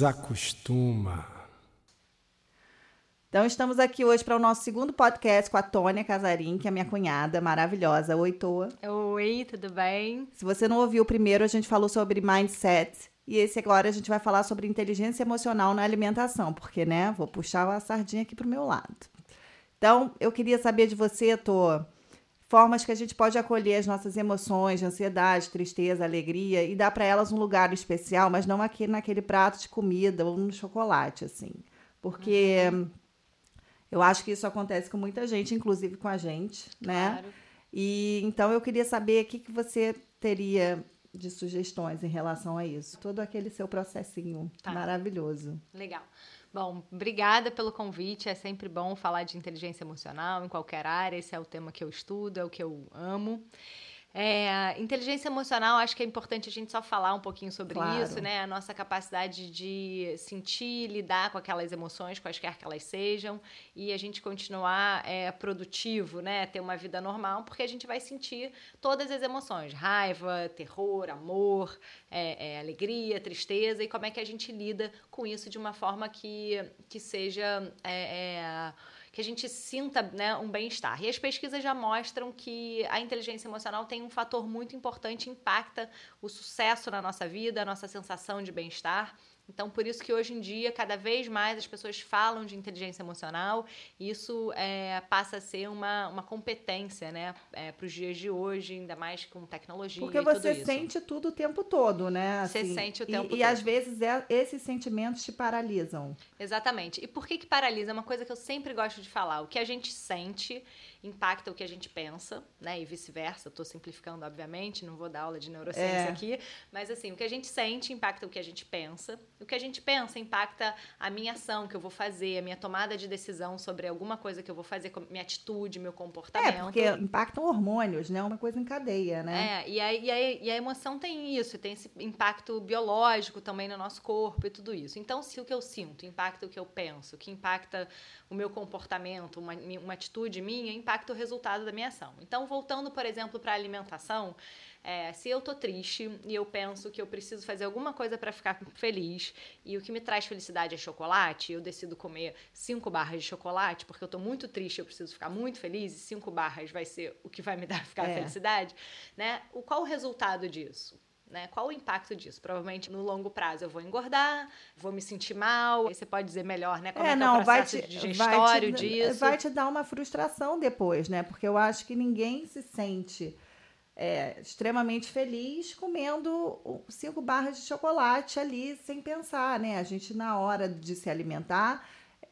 desacostuma. Então, estamos aqui hoje para o nosso segundo podcast com a Tônia Casarim, que é minha cunhada maravilhosa. Oi, Toa. Oi, tudo bem? Se você não ouviu o primeiro, a gente falou sobre mindset. E esse agora a gente vai falar sobre inteligência emocional na alimentação, porque, né, vou puxar a sardinha aqui para o meu lado. Então, eu queria saber de você, Toa, formas que a gente pode acolher as nossas emoções, ansiedade, tristeza, alegria e dar para elas um lugar especial, mas não aqui naquele prato de comida ou no chocolate, assim. Porque uhum. eu acho que isso acontece com muita gente, inclusive com a gente, né? Claro. E então eu queria saber o que, que você teria de sugestões em relação a isso. Todo aquele seu processinho tá. maravilhoso. Legal. Bom, obrigada pelo convite. É sempre bom falar de inteligência emocional em qualquer área. Esse é o tema que eu estudo, é o que eu amo. É, inteligência emocional, acho que é importante a gente só falar um pouquinho sobre claro. isso, né? A nossa capacidade de sentir, lidar com aquelas emoções, quaisquer que elas sejam, e a gente continuar é, produtivo, né? Ter uma vida normal, porque a gente vai sentir todas as emoções: raiva, terror, amor, é, é, alegria, tristeza, e como é que a gente lida com isso de uma forma que, que seja é, é, que a gente sinta né, um bem-estar. E as pesquisas já mostram que a inteligência emocional tem um fator muito importante, impacta o sucesso na nossa vida, a nossa sensação de bem-estar. Então, por isso que hoje em dia, cada vez mais as pessoas falam de inteligência emocional, e isso é, passa a ser uma, uma competência, né, é, para os dias de hoje, ainda mais com tecnologia. Porque você sente tudo o tempo todo, né? Assim, você sente o tempo e, todo. E às vezes é, esses sentimentos te paralisam. Exatamente. E por que, que paralisa? É uma coisa que eu sempre gosto de falar. O que a gente sente impacta o que a gente pensa, né? E vice-versa. Estou simplificando, obviamente, não vou dar aula de neurociência é. aqui, mas assim, o que a gente sente impacta o que a gente pensa. O que a gente pensa impacta a minha ação que eu vou fazer, a minha tomada de decisão sobre alguma coisa que eu vou fazer, minha atitude, meu comportamento. É, porque impactam hormônios, né? Uma coisa em cadeia, né? É, e a, e a, e a emoção tem isso, tem esse impacto biológico também no nosso corpo e tudo isso. Então, se o que eu sinto impacta o que eu penso, que impacta o meu comportamento, uma, uma atitude minha, impacta o resultado da minha ação. Então, voltando, por exemplo, para a alimentação, é, se eu tô triste e eu penso que eu preciso fazer alguma coisa para ficar feliz e o que me traz felicidade é chocolate, eu decido comer cinco barras de chocolate porque eu tô muito triste, eu preciso ficar muito feliz e cinco barras vai ser o que vai me dar ficar é. felicidade, né? O qual o resultado disso? Né? Qual o impacto disso? Provavelmente no longo prazo eu vou engordar, vou me sentir mal. Aí você pode dizer melhor, né? Como é, é, não, é o processo vai te, digestório vai te, disso. Vai te dar uma frustração depois, né? Porque eu acho que ninguém se sente é, extremamente feliz comendo cinco barras de chocolate ali sem pensar, né? A gente, na hora de se alimentar,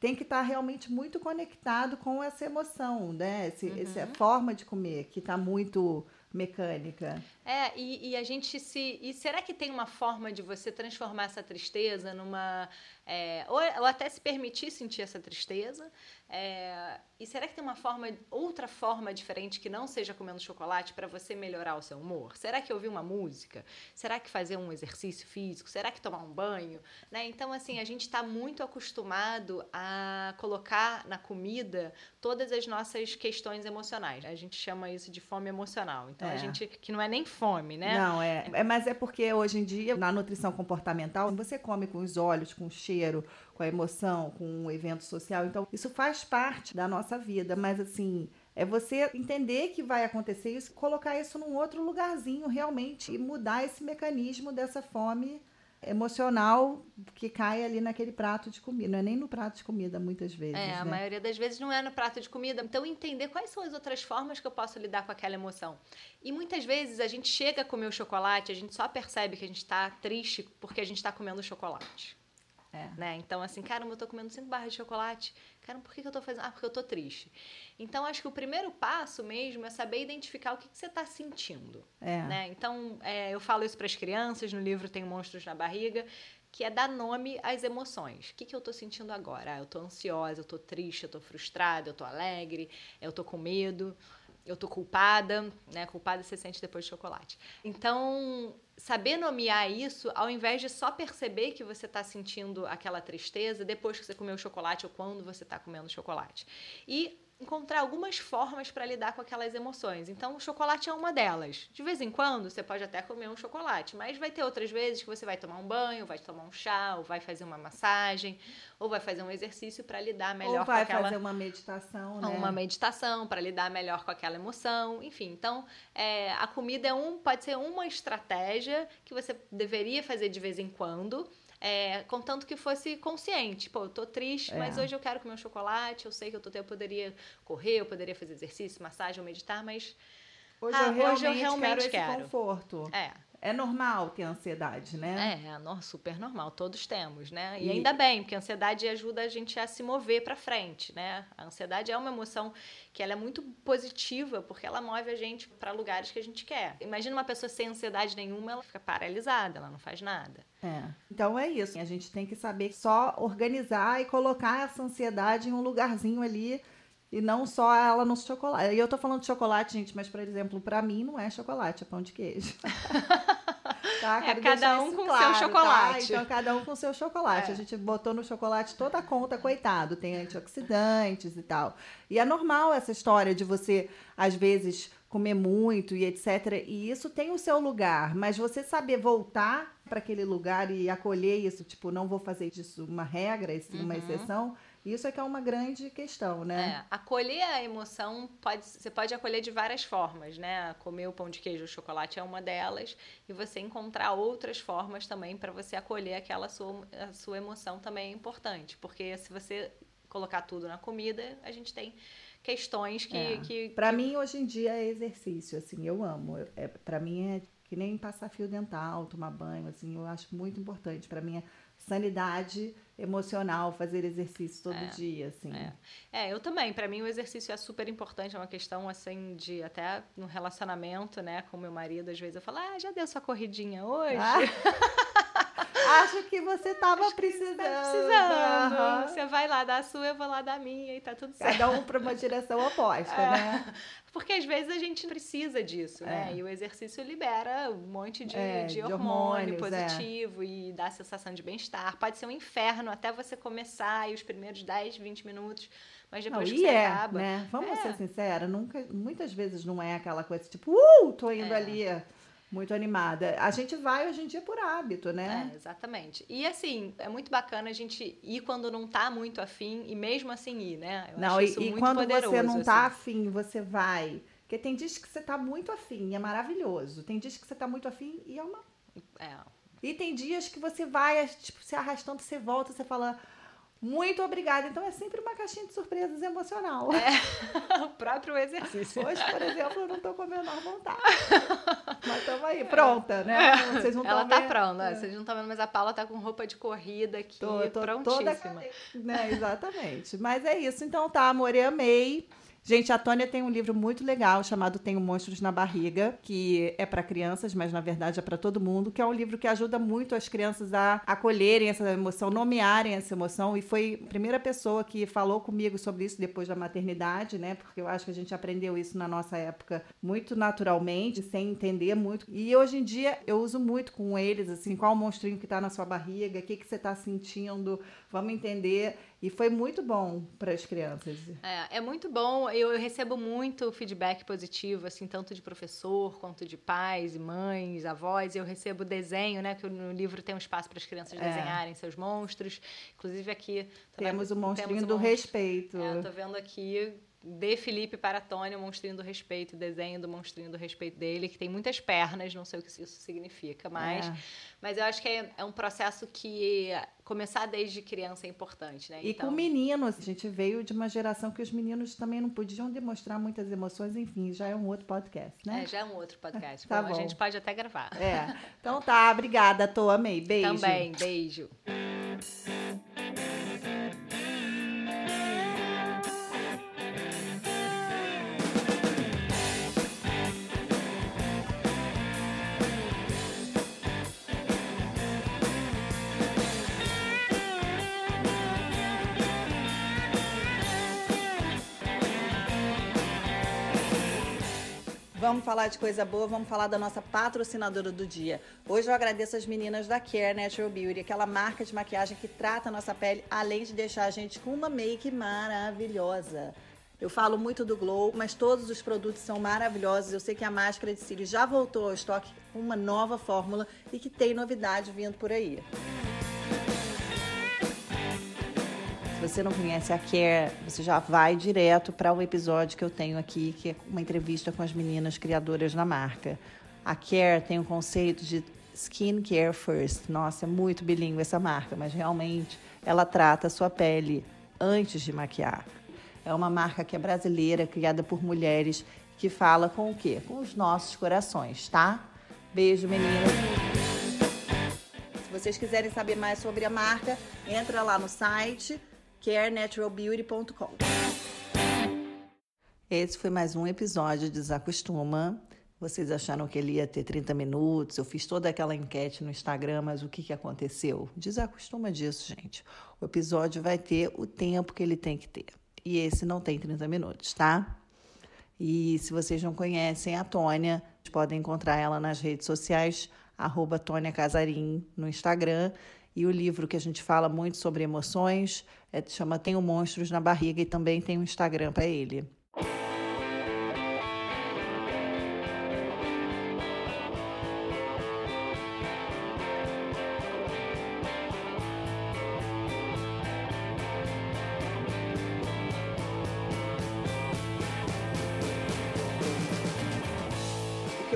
tem que estar realmente muito conectado com essa emoção, né? Esse, uhum. Essa forma de comer que está muito mecânica. É, e, e, a gente se. E será que tem uma forma de você transformar essa tristeza numa. É, ou, ou, até se permitir sentir essa tristeza? É, e será que tem uma forma, outra forma diferente que não seja comendo chocolate para você melhorar o seu humor? Será que ouvir uma música? Será que fazer um exercício físico? Será que tomar um banho? Né? Então, assim, a gente está muito acostumado a colocar na comida todas as nossas questões emocionais. A gente chama isso de fome emocional. Então, é. a gente. que não é nem fome, né? Não, é. é. Mas é porque hoje em dia, na nutrição comportamental, você come com os olhos, com o cheiro, com a emoção, com um evento social. Então, isso faz parte da nossa vida. Mas, assim, é você entender que vai acontecer isso, colocar isso num outro lugarzinho realmente e mudar esse mecanismo dessa fome emocional que cai ali naquele prato de comida. Não é nem no prato de comida, muitas vezes. É, né? a maioria das vezes não é no prato de comida. Então, entender quais são as outras formas que eu posso lidar com aquela emoção. E muitas vezes a gente chega a comer o chocolate, a gente só percebe que a gente está triste porque a gente está comendo chocolate. É. Né? Então, assim, caramba, eu tô comendo cinco barras de chocolate. Caramba, por que, que eu tô fazendo? Ah, porque eu tô triste. Então, acho que o primeiro passo mesmo é saber identificar o que, que você tá sentindo. É. Né? Então, é, eu falo isso para as crianças, no livro tem Monstros na Barriga, que é dar nome às emoções. O que, que eu tô sentindo agora? Ah, eu tô ansiosa, eu tô triste, eu tô frustrada, eu tô alegre, eu tô com medo eu tô culpada, né? Culpada você sente depois de chocolate. Então, saber nomear isso, ao invés de só perceber que você está sentindo aquela tristeza depois que você comeu chocolate ou quando você está comendo chocolate. E encontrar algumas formas para lidar com aquelas emoções. Então, o chocolate é uma delas. De vez em quando, você pode até comer um chocolate, mas vai ter outras vezes que você vai tomar um banho, vai tomar um chá, ou vai fazer uma massagem, ou vai fazer um exercício para lidar melhor ou vai com aquela... fazer uma meditação, né? Uma meditação para lidar melhor com aquela emoção, enfim. Então, é, a comida é um, pode ser uma estratégia que você deveria fazer de vez em quando, é, contanto que fosse consciente. Pô, eu tô triste, é. mas hoje eu quero comer um chocolate, eu sei que eu, tô, eu poderia correr, eu poderia fazer exercício, massagem ou meditar, mas hoje, ah, eu, realmente hoje eu realmente quero, quero. esse conforto. É. É normal ter ansiedade, né? É, é super normal, todos temos, né? E, e, ainda bem, porque a ansiedade ajuda a gente a se mover para frente, né? A ansiedade é uma emoção que ela é muito positiva, porque ela move a gente para lugares que a gente quer. Imagina uma pessoa sem ansiedade nenhuma, ela fica paralisada, ela não faz nada. É. Então é isso, a gente tem que saber só organizar e colocar essa ansiedade em um lugarzinho ali e não só ela no chocolate. E eu tô falando de chocolate, gente, mas, por exemplo, para mim não é chocolate, é pão de queijo. tá? É, cada um com claro, seu tá? chocolate. Tá? Então, cada um com seu chocolate. É. A gente botou no chocolate toda a conta, coitado. Tem antioxidantes e tal. E é normal essa história de você, às vezes, comer muito e etc. E isso tem o seu lugar, mas você saber voltar para aquele lugar e acolher isso, tipo, não vou fazer disso uma regra, isso uhum. uma exceção isso é que é uma grande questão, né? É, acolher a emoção pode, você pode acolher de várias formas, né? Comer o pão de queijo ou chocolate é uma delas e você encontrar outras formas também para você acolher aquela sua, a sua emoção também é importante, porque se você colocar tudo na comida, a gente tem questões que, é. que para que... mim hoje em dia é exercício, assim, eu amo. É, para mim é que nem passar fio dental, tomar banho, assim, eu acho muito importante. Para mim é sanidade emocional fazer exercício todo é, dia, assim. É, é eu também. Para mim o exercício é super importante, é uma questão assim de até no relacionamento, né, com meu marido, às vezes eu falo: "Ah, já deu sua corridinha hoje?" Ah. Acho que você estava precisando. Tá precisando. Uhum. Você vai lá dar a sua, eu vou lá dar a minha e tá tudo certo. Cada um para uma direção oposta, é. né? Porque às vezes a gente precisa disso, né? É. E o exercício libera um monte de, é, de, de hormônio é. positivo e dá a sensação de bem-estar. Pode ser um inferno até você começar e os primeiros 10, 20 minutos. Mas depois não, que você é, acaba. Né? Vamos ser sinceros, nunca, muitas vezes não é aquela coisa tipo, uh, tô indo ali muito animada. A gente vai hoje em dia por hábito, né? É, exatamente. E assim, é muito bacana a gente ir quando não tá muito afim e mesmo assim ir, né? Eu não, e, e quando você não tá assim. afim, você vai. Porque tem dias que você tá muito afim e é maravilhoso. Tem dias que você tá muito afim e é uma. É. E tem dias que você vai, tipo, se arrastando, você volta, você fala. Muito obrigada. Então é sempre uma caixinha de surpresas emocional. É, o próprio exercício. Hoje, por exemplo, eu não tô com a menor vontade. Mas estamos aí, pronta, né? É. Vocês não Ela tá vendo... pronta. É. Vocês não estão vendo, mas a Paula tá com roupa de corrida aqui, tô, tô prontíssima. Toda né? Exatamente. Mas é isso. Então tá, amor, eu amei. Gente, a Tônia tem um livro muito legal chamado Tenho Monstros na Barriga, que é para crianças, mas na verdade é para todo mundo, que é um livro que ajuda muito as crianças a acolherem essa emoção, nomearem essa emoção. E foi a primeira pessoa que falou comigo sobre isso depois da maternidade, né? Porque eu acho que a gente aprendeu isso na nossa época muito naturalmente, sem entender muito. E hoje em dia eu uso muito com eles, assim, qual o monstrinho que tá na sua barriga, o que, que você tá sentindo, vamos entender. E foi muito bom para as crianças. É, é muito bom. Eu, eu, recebo muito feedback positivo, assim, tanto de professor quanto de pais mães, avós. Eu recebo desenho, né? Que no livro tem um espaço para as crianças é. desenharem seus monstros. Inclusive aqui temos o monstrinho temos do monstro, respeito. É, tô vendo aqui de Felipe para Tony, o monstrinho do respeito, desenho do monstrinho do respeito dele, que tem muitas pernas, não sei o que isso significa, mas, é. mas eu acho que é, é, um processo que começar desde criança é importante, né? E então... com meninos, a gente veio de uma geração que os meninos também não podiam demonstrar muitas emoções, enfim, já é um outro podcast, né? É, já é um outro podcast. tá bom, bom. A gente pode até gravar. É. Então tá, obrigada, Tô, amei. Beijo. Também, beijo. Vamos falar de coisa boa, vamos falar da nossa patrocinadora do dia. Hoje eu agradeço as meninas da Care Natural Beauty, aquela marca de maquiagem que trata a nossa pele, além de deixar a gente com uma make maravilhosa. Eu falo muito do Glow, mas todos os produtos são maravilhosos. Eu sei que a máscara de cílios já voltou ao estoque com uma nova fórmula e que tem novidade vindo por aí. Se você não conhece a Care, você já vai direto para o um episódio que eu tenho aqui, que é uma entrevista com as meninas criadoras da marca. A Care tem o conceito de Skin Care First. Nossa, é muito bilíngue essa marca, mas realmente ela trata a sua pele antes de maquiar. É uma marca que é brasileira, criada por mulheres, que fala com o quê? Com os nossos corações, tá? Beijo, meninas. Se vocês quiserem saber mais sobre a marca, entra lá no site carenaturalbeauty.com. Esse foi mais um episódio de Desacostuma. Vocês acharam que ele ia ter 30 minutos? Eu fiz toda aquela enquete no Instagram, mas o que, que aconteceu? Desacostuma disso, gente. O episódio vai ter o tempo que ele tem que ter. E esse não tem 30 minutos, tá? E se vocês não conhecem a Tônia, podem encontrar ela nas redes sociais, arroba Tônia Casarim no Instagram. E o livro que a gente fala muito sobre emoções é, chama Tenho Monstros na Barriga e também tem um Instagram para ele.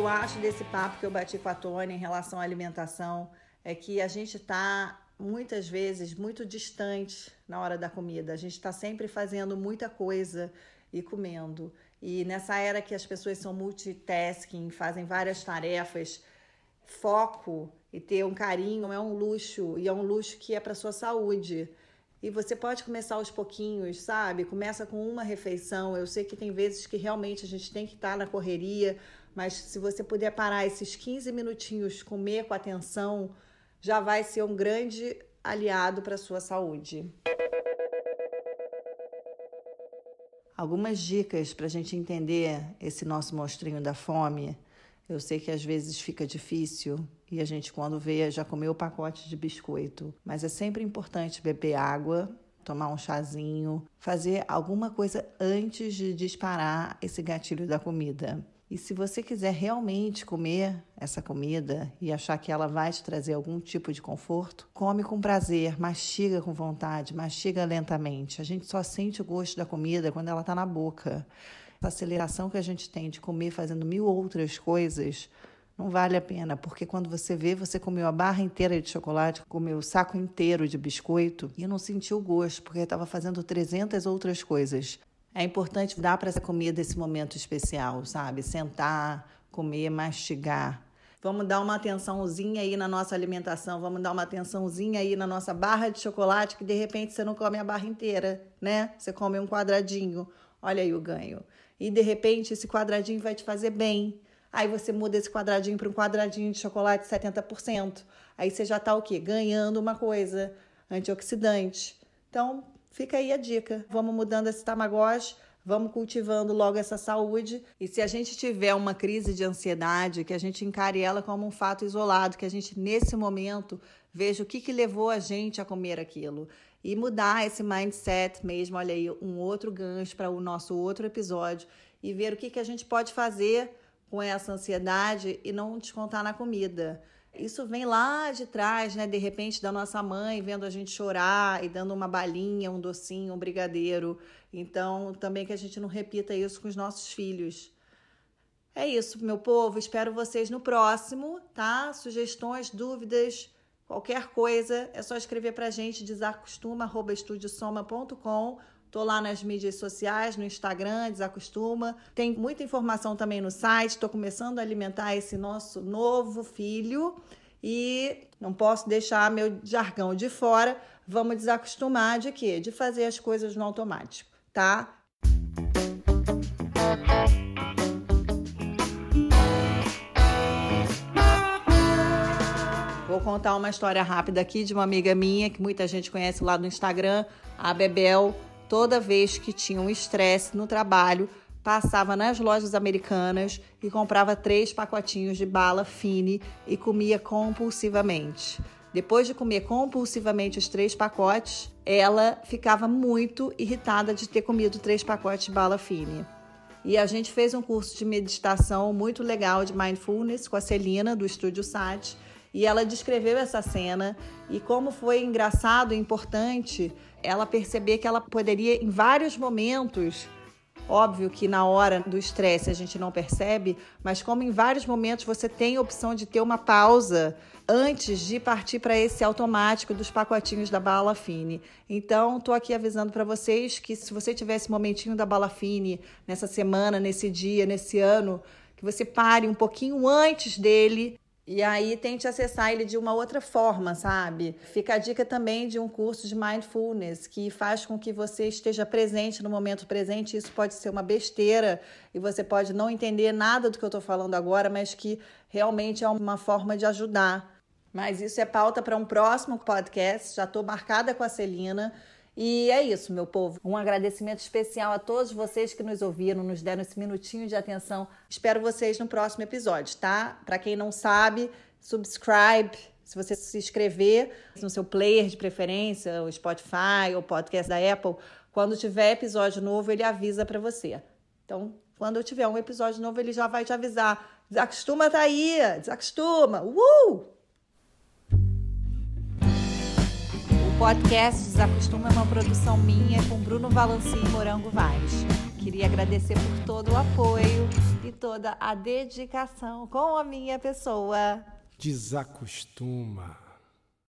eu acho desse papo que eu bati com a Tônia em relação à alimentação é que a gente está muitas vezes muito distante na hora da comida. A gente está sempre fazendo muita coisa e comendo. E nessa era que as pessoas são multitasking, fazem várias tarefas, foco e ter um carinho é um luxo e é um luxo que é para sua saúde. E você pode começar aos pouquinhos, sabe? Começa com uma refeição. Eu sei que tem vezes que realmente a gente tem que estar tá na correria, mas se você puder parar esses 15 minutinhos, comer com atenção, já vai ser um grande aliado para a sua saúde. Algumas dicas para a gente entender esse nosso monstrinho da fome. Eu sei que às vezes fica difícil e a gente, quando vê, já comeu o pacote de biscoito. Mas é sempre importante beber água, tomar um chazinho, fazer alguma coisa antes de disparar esse gatilho da comida. E se você quiser realmente comer essa comida e achar que ela vai te trazer algum tipo de conforto, come com prazer, mastiga com vontade, mastiga lentamente. A gente só sente o gosto da comida quando ela está na boca. Essa aceleração que a gente tem de comer fazendo mil outras coisas não vale a pena, porque quando você vê, você comeu a barra inteira de chocolate, comeu o saco inteiro de biscoito e não sentiu o gosto, porque estava fazendo 300 outras coisas. É importante dar para essa comida esse momento especial, sabe? Sentar, comer, mastigar. Vamos dar uma atençãozinha aí na nossa alimentação, vamos dar uma atençãozinha aí na nossa barra de chocolate, que de repente você não come a barra inteira, né? Você come um quadradinho. Olha aí o ganho. E de repente esse quadradinho vai te fazer bem. Aí você muda esse quadradinho para um quadradinho de chocolate 70%. Aí você já está o quê? Ganhando uma coisa antioxidante. Então, Fica aí a dica. Vamos mudando esse tamagotchi, vamos cultivando logo essa saúde. E se a gente tiver uma crise de ansiedade, que a gente encare ela como um fato isolado, que a gente nesse momento veja o que, que levou a gente a comer aquilo. E mudar esse mindset mesmo, olha aí, um outro gancho para o nosso outro episódio e ver o que, que a gente pode fazer com essa ansiedade e não descontar na comida. Isso vem lá de trás, né? De repente, da nossa mãe vendo a gente chorar e dando uma balinha, um docinho, um brigadeiro. Então, também que a gente não repita isso com os nossos filhos. É isso, meu povo. Espero vocês no próximo, tá? Sugestões, dúvidas, qualquer coisa, é só escrever pra gente desacostuma@estudiosoma.com Tô lá nas mídias sociais, no Instagram, desacostuma. Tem muita informação também no site. Estou começando a alimentar esse nosso novo filho e não posso deixar meu jargão de fora. Vamos desacostumar de quê? De fazer as coisas no automático, tá? Vou contar uma história rápida aqui de uma amiga minha que muita gente conhece lá no Instagram, a Bebel toda vez que tinha um estresse no trabalho, passava nas lojas americanas e comprava três pacotinhos de bala fine e comia compulsivamente. depois de comer compulsivamente os três pacotes, ela ficava muito irritada de ter comido três pacotes de bala fine. E a gente fez um curso de meditação muito legal de mindfulness com a Celina, do Estúdio SAT, e ela descreveu essa cena e como foi engraçado e importante ela perceber que ela poderia, em vários momentos, Óbvio que na hora do estresse a gente não percebe, mas como em vários momentos você tem a opção de ter uma pausa antes de partir para esse automático dos pacotinhos da bala fine. Então, estou aqui avisando para vocês que se você tiver esse momentinho da bala fine nessa semana, nesse dia, nesse ano, que você pare um pouquinho antes dele e aí tente acessar ele de uma outra forma, sabe? Fica a dica também de um curso de mindfulness que faz com que você esteja presente no momento presente. Isso pode ser uma besteira e você pode não entender nada do que eu estou falando agora, mas que realmente é uma forma de ajudar. Mas isso é pauta para um próximo podcast. Já estou marcada com a Celina. E é isso, meu povo. Um agradecimento especial a todos vocês que nos ouviram, nos deram esse minutinho de atenção. Espero vocês no próximo episódio, tá? Para quem não sabe, subscribe. Se você se inscrever no seu player de preferência, o Spotify ou podcast da Apple, quando tiver episódio novo, ele avisa para você. Então, quando eu tiver um episódio novo, ele já vai te avisar. Desacostuma tá aí, desacostuma. Uh! Podcast Desacostuma é uma produção minha com Bruno Valanci e Morango Vaz. Queria agradecer por todo o apoio e toda a dedicação com a minha pessoa. Desacostuma.